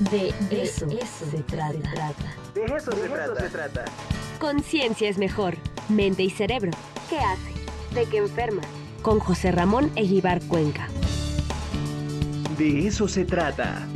De eso, se, trata. De eso, se, trata. se trata. Conciencia es mejor. Mente y cerebro. ¿Qué hace? ¿De qué enferma? Con José Ramón Eguibar Cuenca. De eso se trata.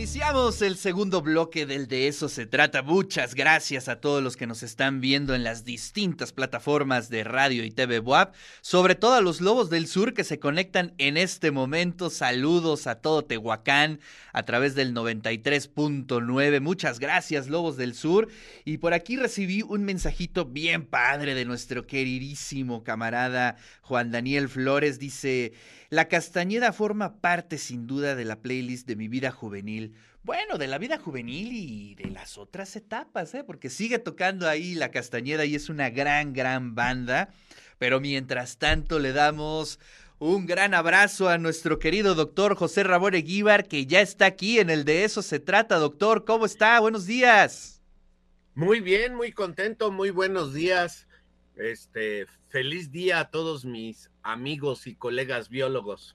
Iniciamos el segundo bloque del De eso se trata. Muchas gracias a todos los que nos están viendo en las distintas plataformas de radio y TV WAP, sobre todo a los Lobos del Sur que se conectan en este momento. Saludos a todo Tehuacán a través del 93.9. Muchas gracias Lobos del Sur. Y por aquí recibí un mensajito bien padre de nuestro queridísimo camarada Juan Daniel Flores. Dice... La Castañeda forma parte sin duda de la playlist de mi vida juvenil. Bueno, de la vida juvenil y de las otras etapas, ¿eh? porque sigue tocando ahí la Castañeda y es una gran, gran banda. Pero mientras tanto le damos un gran abrazo a nuestro querido doctor José Ramón Eguíbar, que ya está aquí en el de eso se trata. Doctor, ¿cómo está? Buenos días. Muy bien, muy contento, muy buenos días. Este, feliz día a todos mis amigos y colegas biólogos.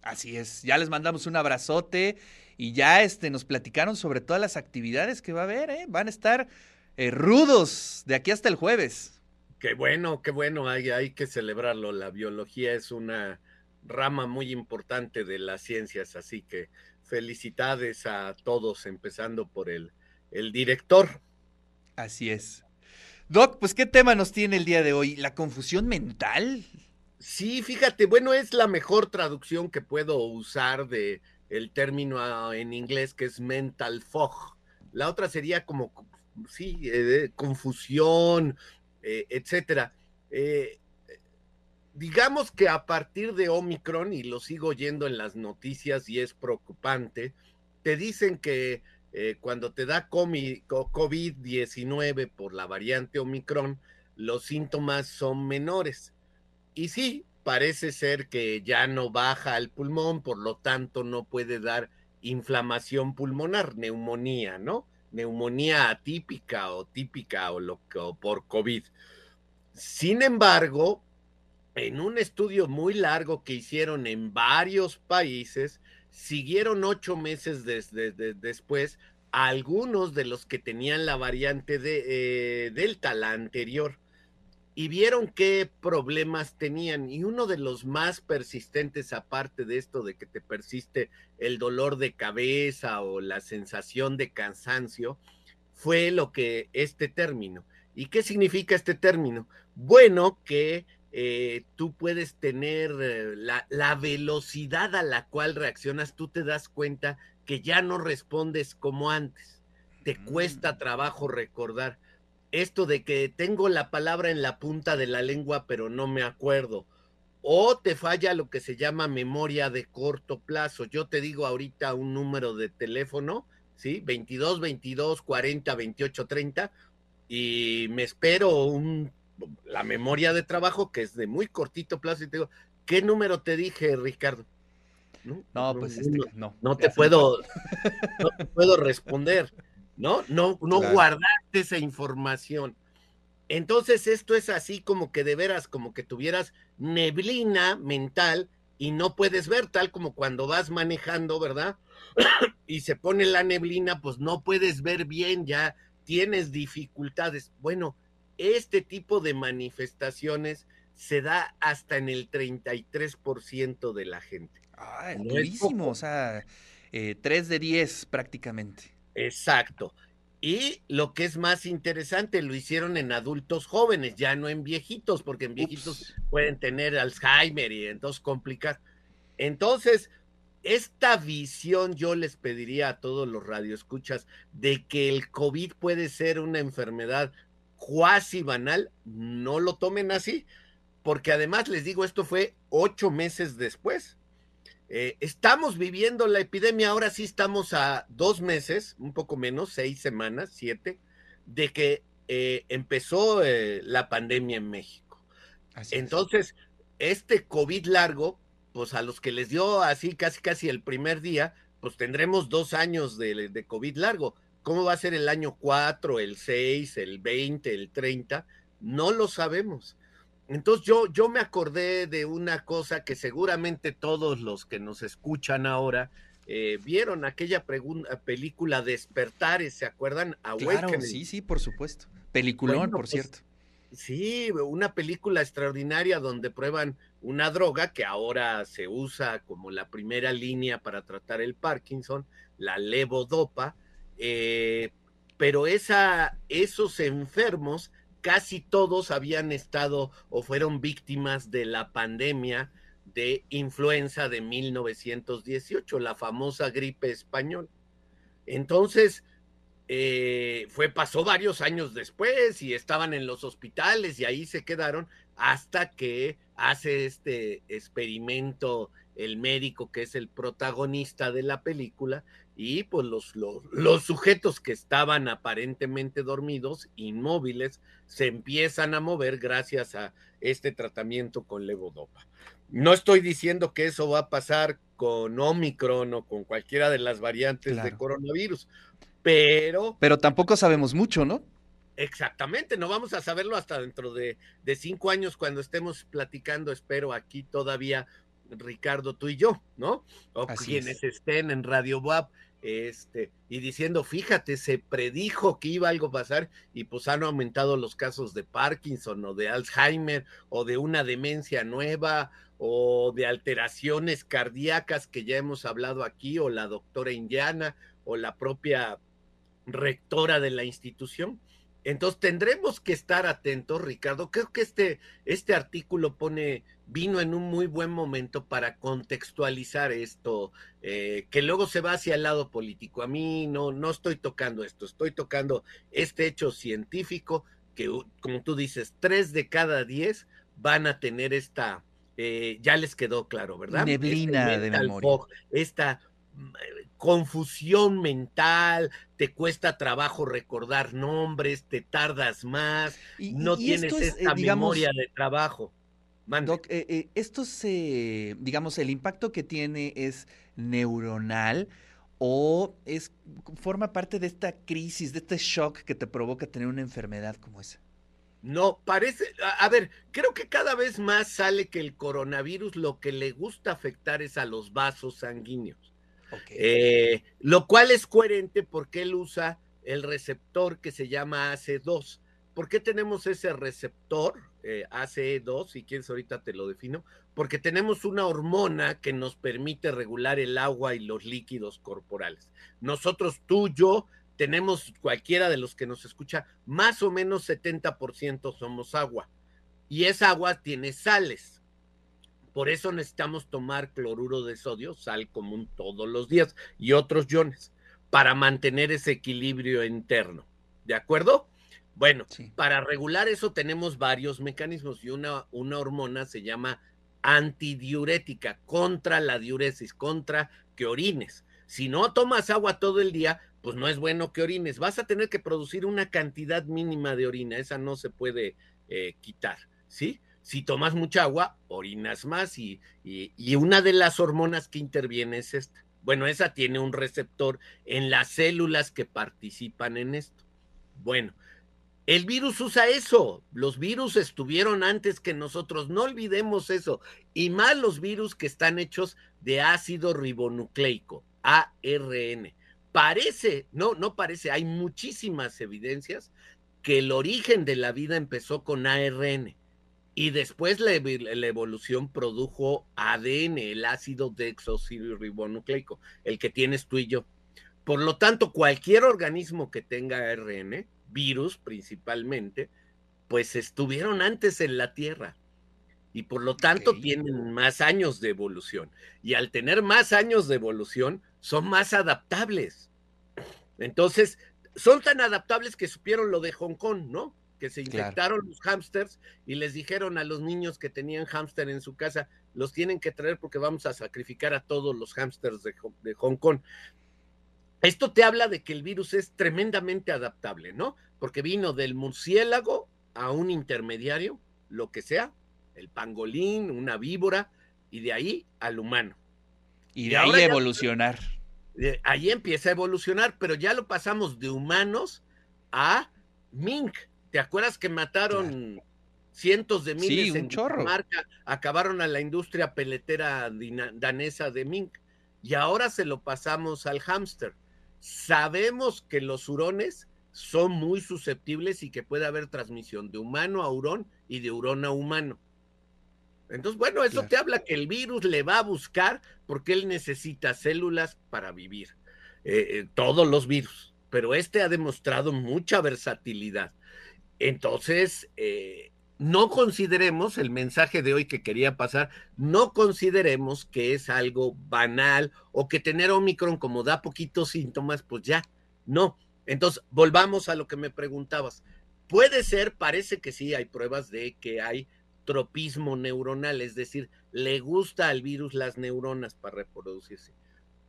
Así es, ya les mandamos un abrazote y ya este, nos platicaron sobre todas las actividades que va a haber, ¿eh? van a estar eh, rudos de aquí hasta el jueves. Qué bueno, qué bueno, hay, hay que celebrarlo. La biología es una rama muy importante de las ciencias, así que felicidades a todos, empezando por el, el director. Así es. Doc, pues ¿qué tema nos tiene el día de hoy? ¿La confusión mental? Sí, fíjate, bueno, es la mejor traducción que puedo usar de el término ah, en inglés que es mental fog. La otra sería como, sí, eh, confusión, eh, etcétera. Eh, digamos que a partir de Omicron, y lo sigo oyendo en las noticias y es preocupante, te dicen que cuando te da COVID-19 por la variante Omicron, los síntomas son menores y sí, parece ser que ya no baja el pulmón, por lo tanto no puede dar inflamación pulmonar, neumonía, ¿no? Neumonía atípica o típica o, lo, o por COVID. Sin embargo, en un estudio muy largo que hicieron en varios países, siguieron ocho meses después a algunos de los que tenían la variante de eh, Delta, la anterior y vieron qué problemas tenían. Y uno de los más persistentes, aparte de esto de que te persiste el dolor de cabeza o la sensación de cansancio, fue lo que este término. ¿Y qué significa este término? Bueno, que eh, tú puedes tener eh, la, la velocidad a la cual reaccionas, tú te das cuenta que ya no respondes como antes. Te cuesta mm. trabajo recordar esto de que tengo la palabra en la punta de la lengua pero no me acuerdo. O te falla lo que se llama memoria de corto plazo. Yo te digo ahorita un número de teléfono, ¿sí? 22 22 40 28 30 y me espero un, la memoria de trabajo que es de muy cortito plazo y te digo, ¿qué número te dije, Ricardo? No, pues este, no. No te puedo, no te puedo responder. ¿no? No, no esa información. Entonces esto es así como que de veras, como que tuvieras neblina mental y no puedes ver, tal como cuando vas manejando, ¿verdad? y se pone la neblina, pues no puedes ver bien, ya tienes dificultades. Bueno, este tipo de manifestaciones se da hasta en el 33% de la gente. Ah, durísimo, o sea, eh, 3 de 10 prácticamente. Exacto. Y lo que es más interesante, lo hicieron en adultos jóvenes, ya no en viejitos, porque en viejitos pueden tener Alzheimer y entonces complicar. Entonces, esta visión yo les pediría a todos los radioescuchas de que el COVID puede ser una enfermedad cuasi banal, no lo tomen así, porque además les digo, esto fue ocho meses después. Eh, estamos viviendo la epidemia, ahora sí estamos a dos meses, un poco menos, seis semanas, siete, de que eh, empezó eh, la pandemia en México. Entonces, este COVID largo, pues a los que les dio así casi casi el primer día, pues tendremos dos años de, de COVID largo. ¿Cómo va a ser el año cuatro, el seis, el veinte, el treinta? No lo sabemos. Entonces yo, yo me acordé de una cosa que seguramente todos los que nos escuchan ahora eh, vieron aquella película Despertares, ¿se acuerdan? Claro, sí, sí, por supuesto. Peliculón, por pues, cierto. Sí, una película extraordinaria donde prueban una droga que ahora se usa como la primera línea para tratar el Parkinson, la levodopa, eh, pero esa, esos enfermos casi todos habían estado o fueron víctimas de la pandemia de influenza de 1918, la famosa gripe española. Entonces, eh, fue, pasó varios años después y estaban en los hospitales y ahí se quedaron hasta que hace este experimento el médico que es el protagonista de la película y pues los, los, sujetos que estaban aparentemente dormidos, inmóviles, se empiezan a mover gracias a este tratamiento con levodopa. No estoy diciendo que eso va a pasar con Omicron o con cualquiera de las variantes de coronavirus, pero... Pero tampoco sabemos mucho, ¿no? Exactamente, no vamos a saberlo hasta dentro de, de cinco años cuando estemos platicando, espero aquí todavía Ricardo, tú y yo, ¿no? O quienes estén en Radio WAP, este, y diciendo, fíjate, se predijo que iba algo a pasar y pues han aumentado los casos de Parkinson o de Alzheimer o de una demencia nueva o de alteraciones cardíacas que ya hemos hablado aquí o la doctora Indiana o la propia rectora de la institución. Entonces tendremos que estar atentos, Ricardo. Creo que este, este artículo pone, vino en un muy buen momento para contextualizar esto, eh, que luego se va hacia el lado político. A mí no, no estoy tocando esto, estoy tocando este hecho científico que, como tú dices, tres de cada diez van a tener esta, eh, ya les quedó claro, ¿verdad? Neblina de memoria. esta confusión mental, te cuesta trabajo recordar nombres, te tardas más, no tienes esta eh, memoria de trabajo. Doc, eh, eh, esto se, digamos, el impacto que tiene es neuronal o es forma parte de esta crisis, de este shock que te provoca tener una enfermedad como esa. No, parece, a, ver, creo que cada vez más sale que el coronavirus lo que le gusta afectar es a los vasos sanguíneos. Eh, lo cual es coherente porque él usa el receptor que se llama ACE2. ¿Por qué tenemos ese receptor eh, ACE2? Si quieres, ahorita te lo defino. Porque tenemos una hormona que nos permite regular el agua y los líquidos corporales. Nosotros, tú, yo, tenemos, cualquiera de los que nos escucha, más o menos 70% somos agua. Y esa agua tiene sales. Por eso necesitamos tomar cloruro de sodio, sal común todos los días y otros iones para mantener ese equilibrio interno. ¿De acuerdo? Bueno, para regular eso tenemos varios mecanismos y una, una hormona se llama antidiurética, contra la diuresis, contra que orines. Si no tomas agua todo el día, pues no es bueno que orines. Vas a tener que producir una cantidad mínima de orina, esa no se puede eh, quitar, ¿sí? Si tomas mucha agua, orinas más y, una de las hormonas que interviene es esta. Bueno, esa tiene un receptor en las células que participan en esto. Bueno, el virus usa eso. Los virus estuvieron antes que nosotros. No olvidemos eso. Y más los virus que están hechos de ácido ribonucleico, ARN. Parece, no, no parece, hay muchísimas evidencias que el origen de la vida empezó con ARN y después la, evolución produjo ADN, el ácido desoxirribonucleico, el que tienes tú y yo. Por lo tanto, cualquier organismo que tenga ARN, virus principalmente, pues estuvieron antes en la Tierra y por lo tanto tienen más años de evolución. Y al tener más años de evolución, son más adaptables. Entonces, son tan adaptables que supieron lo de Hong Kong, ¿no? Que se infectaron los hámsters y les dijeron a los niños que tenían hámster en su casa, los tienen que traer porque vamos a sacrificar a todos los hámsters de, Hong Kong. Esto te habla de que el virus es tremendamente adaptable, ¿no? Porque vino del murciélago a un intermediario, lo que sea, el pangolín, una víbora, y de ahí al humano. Y de ahí a evolucionar. ahí empieza a evolucionar, pero ya lo pasamos de humanos a mink, ¿Te acuerdas que mataron cientos de miles sí, en marca acabaron a la industria peletera danesa de mink y ahora se lo pasamos al hámster. Sabemos que los hurones son muy susceptibles y que puede haber transmisión de humano a hurón y de hurón a humano. Entonces, bueno, eso te habla que el virus le va a buscar porque él necesita células para vivir. Eh, eh, todos los virus, pero este ha demostrado mucha versatilidad. Entonces, eh, no consideremos el mensaje de hoy que quería pasar, no consideremos que es algo banal o que tener Omicron como da poquitos síntomas, pues ya, no. Entonces, volvamos a lo que me preguntabas. Puede ser, parece que sí, hay pruebas de que hay tropismo neuronal, es decir, le gusta al virus las neuronas para reproducirse,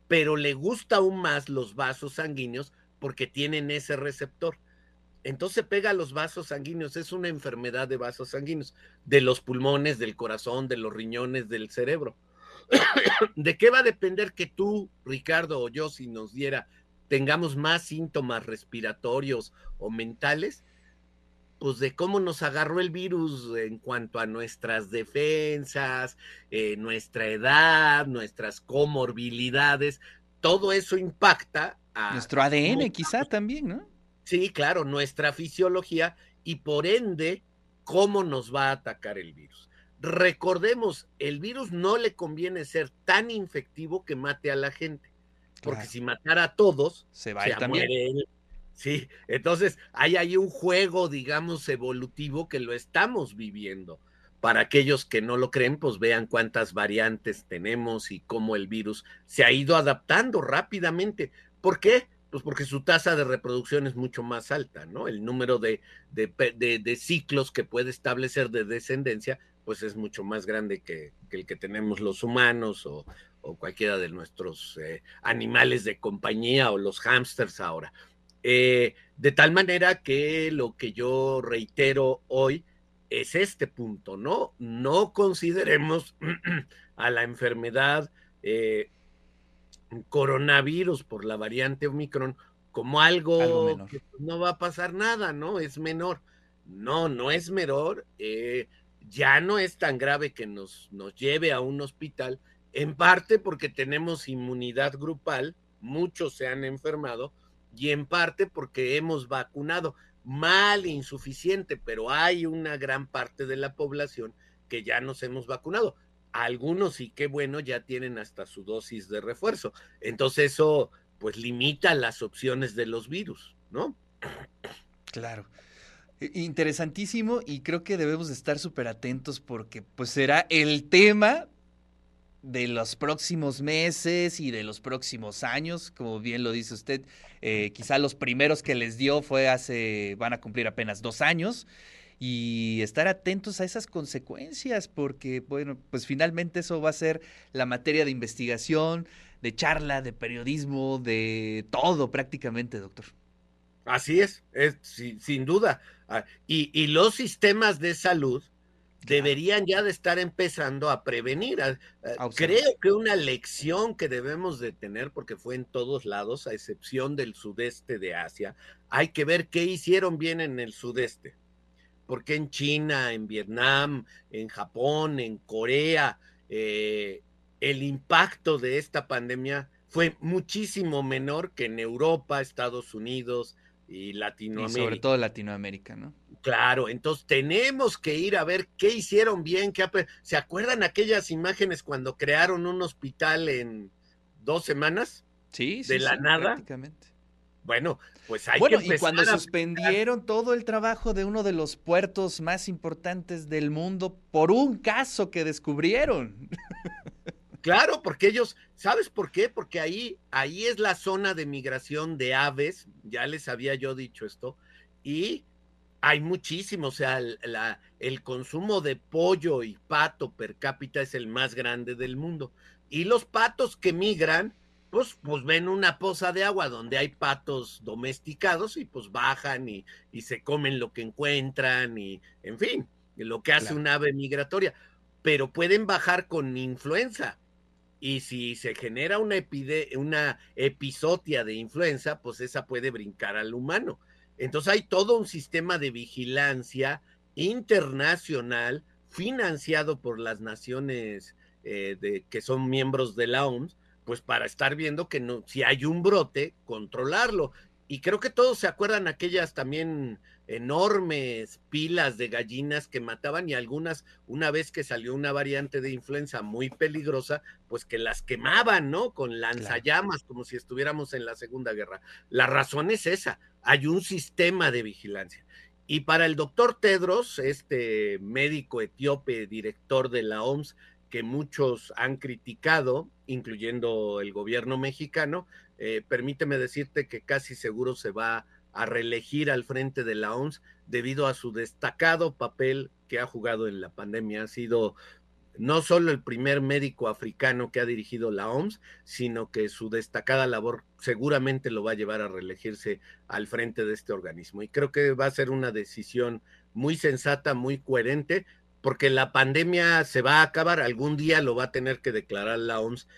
pero le gusta aún más los vasos sanguíneos porque tienen ese receptor entonces pega a los vasos sanguíneos, es una enfermedad de vasos sanguíneos, de los pulmones, del corazón, de los riñones, del cerebro. ¿De qué va a depender que tú, Ricardo, o yo, si nos diera, tengamos más síntomas respiratorios o mentales? Pues de cómo nos agarró el virus en cuanto a nuestras defensas, eh, nuestra edad, nuestras comorbilidades, todo eso impacta a... Nuestro ADN quizá también, ¿no? Sí, claro, nuestra fisiología y por ende cómo nos va a atacar el virus. Recordemos, el virus no le conviene ser tan infectivo que mate a la gente, porque si matara a todos, se va también. Él. Sí, entonces hay ahí un juego, digamos, evolutivo que lo estamos viviendo. Para aquellos que no lo creen, pues vean cuántas variantes tenemos y cómo el virus se ha ido adaptando rápidamente. ¿Por qué? Pues porque su tasa de reproducción es mucho más alta, ¿no? El número de, de, ciclos que puede establecer de descendencia, pues es mucho más grande que, el que tenemos los humanos o, cualquiera de nuestros eh, animales de compañía o los hámsters ahora. Eh, de tal manera que lo que yo reitero hoy es este punto, ¿no? No consideremos a la enfermedad eh, coronavirus por la variante Omicron como algo, que no va a pasar nada, ¿no? Es menor. No, no es menor. Eh, ya no es tan grave que nos, nos lleve a un hospital, en parte porque tenemos inmunidad grupal, muchos se han enfermado, y en parte porque hemos vacunado mal, insuficiente, pero hay una gran parte de la población que ya nos hemos vacunado algunos, y qué bueno, ya tienen hasta su dosis de refuerzo. Entonces eso pues limita las opciones de los virus, ¿no? Claro. Interesantísimo y creo que debemos estar súper atentos porque pues será el tema de los próximos meses y de los próximos años, como bien lo dice usted, eh, quizá los primeros que les dio fue hace, van a cumplir apenas dos años y estar atentos a esas consecuencias, porque, bueno, pues finalmente eso va a ser la materia de investigación, de charla, de periodismo, de todo prácticamente, doctor. Así es, es sin, duda. Ah, y, los sistemas de salud deberían ya de estar empezando a prevenir. Creo que una lección que debemos de tener, porque fue en todos lados, a excepción del sudeste de Asia, hay que ver qué hicieron bien en el sudeste porque en China, en Vietnam, en Japón, en Corea, eh, el impacto de esta pandemia fue muchísimo menor que en Europa, Estados Unidos y Latinoamérica. Y sobre todo Latinoamérica, ¿no? Claro, entonces tenemos que ir a ver qué hicieron bien, qué ¿se acuerdan aquellas imágenes cuando crearon un hospital en dos semanas? Sí, sí. De la nada. Prácticamente. Bueno, pues hay bueno, y cuando suspendieron todo el trabajo de uno de los puertos más importantes del mundo por un caso que descubrieron. Claro, porque ellos, ¿sabes por qué? Porque ahí, ahí es la zona de migración de aves, ya les había yo dicho esto, y hay muchísimo, o sea, la, el consumo de pollo y pato per cápita es el más grande del mundo. Y los patos que migran, pues, pues, ven una poza de agua donde hay patos domesticados y pues bajan y, se comen lo que encuentran y, en fin, lo que hace un ave migratoria. Pero pueden bajar con influenza. Y si se genera una, una episodia de influenza, pues esa puede brincar al humano. Entonces hay todo un sistema de vigilancia internacional financiado por las naciones eh, de, que son miembros de la OMS, pues para estar viendo que no, si hay un brote, controlarlo. Y creo que todos se acuerdan aquellas también enormes pilas de gallinas que mataban y algunas, una vez que salió una variante de influenza muy peligrosa, pues que las quemaban, ¿no? Con lanzallamas, como si estuviéramos en la Segunda Guerra. La razón es esa, hay un sistema de vigilancia. Y para el doctor Tedros, este médico etíope, director de la OMS, que muchos han criticado, incluyendo el gobierno mexicano, eh, permíteme decirte que casi seguro se va a reelegir al frente de la OMS debido a su destacado papel que ha jugado en la pandemia. Ha sido no solo el primer médico africano que ha dirigido la OMS, sino que su destacada labor seguramente lo va a llevar a reelegirse al frente de este organismo. Y creo que va a ser una decisión muy sensata, muy coherente, porque la pandemia se va a acabar, algún día lo va a tener que declarar la OMS,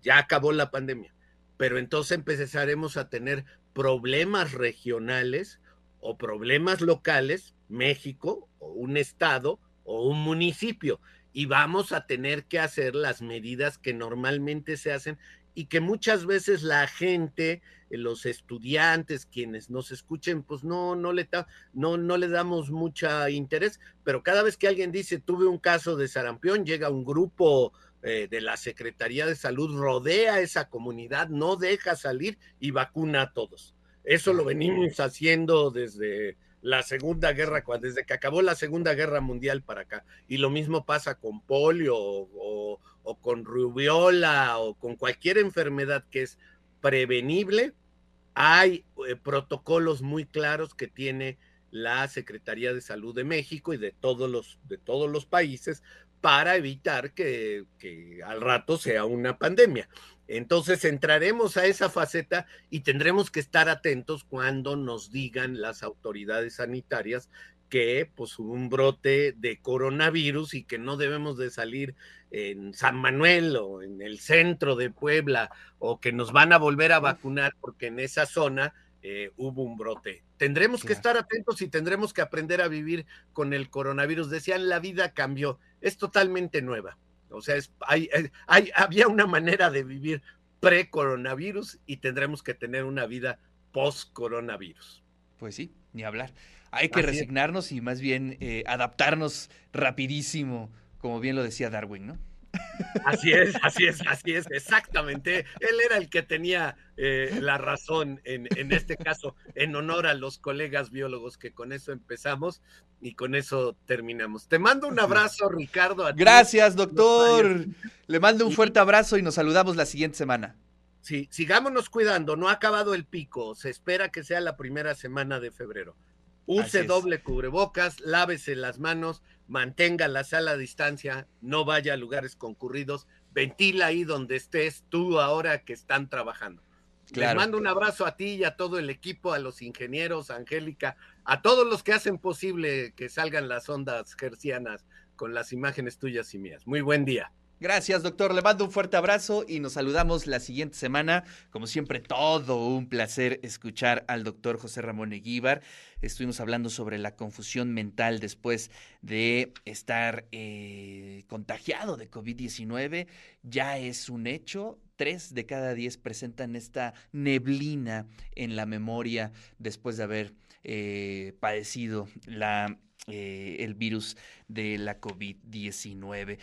ya acabó la pandemia, pero entonces empezaremos a tener problemas regionales o problemas locales, México o un estado o un municipio, y vamos a tener que hacer las medidas que normalmente se hacen y que muchas veces la gente, los estudiantes, quienes nos escuchen, pues no, no le, no, no le damos mucha interés, pero cada vez que alguien dice tuve un caso de sarampión, llega un grupo eh, de la Secretaría de Salud rodea esa comunidad, no deja salir y vacuna a todos. Eso lo venimos haciendo desde la Segunda Guerra, desde que acabó la Segunda Guerra Mundial para acá. Y lo mismo pasa con polio o, con rubiola o con cualquier enfermedad que es prevenible. Hay eh, protocolos muy claros que tiene la Secretaría de Salud de México y de todos los, de todos los países para evitar que, al rato sea una pandemia. Entonces entraremos a esa faceta y tendremos que estar atentos cuando nos digan las autoridades sanitarias que pues hubo un brote de coronavirus y que no debemos de salir en San Manuel o en el centro de Puebla o que nos van a volver a vacunar porque en esa zona eh, hubo un brote. Tendremos que estar atentos y tendremos que aprender a vivir con el coronavirus. Decían, la vida cambió, es totalmente nueva. O sea, es, hay, hay, había una manera de vivir pre-coronavirus y tendremos que tener una vida post-coronavirus. Pues sí, ni hablar. Hay que resignarnos y más bien eh, adaptarnos rapidísimo, como bien lo decía Darwin, ¿no? Así es, así es, así es, exactamente. Él era el que tenía eh, la razón en, en, este caso, en honor a los colegas biólogos, que con eso empezamos y con eso terminamos. Te mando un abrazo, Ricardo. Gracias, doctor. Le mando un fuerte abrazo y nos saludamos la siguiente semana. Sí, sigámonos cuidando, no ha acabado el pico, se espera que sea la primera semana de febrero. Use doble cubrebocas, lávese las manos, mantenga la sala a distancia, no vaya a lugares concurridos, ventila ahí donde estés tú ahora que están trabajando. Les mando un abrazo a ti y a todo el equipo, a los ingenieros, Angélica, a todos los que hacen posible que salgan las ondas gercianas con las imágenes tuyas y mías. Muy buen día. Gracias, doctor. Le mando un fuerte abrazo y nos saludamos la siguiente semana. Como siempre, todo un placer escuchar al doctor José Ramón Eguíbar. Estuvimos hablando sobre la confusión mental después de estar eh, contagiado de COVID-19. Ya es un hecho. Tres de cada diez presentan esta neblina en la memoria después de haber eh, padecido eh, el virus de la COVID-19.